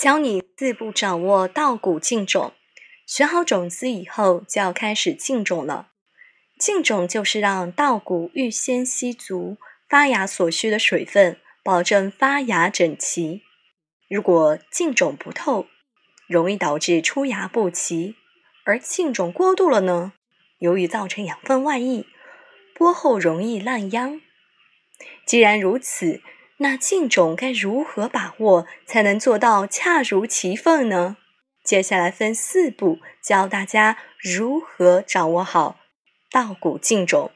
教你四步掌握稻谷净种。选好种子以后，就要开始净种了。净种就是让稻谷预先吸足发芽所需的水分，保证发芽整齐。如果净种不透，容易导致出芽不齐；而净种过度了呢，由于造成养分外溢，播后容易烂秧。既然如此，那净种该如何把握才能做到恰如其分呢？接下来分四步教大家如何掌握好稻谷净种。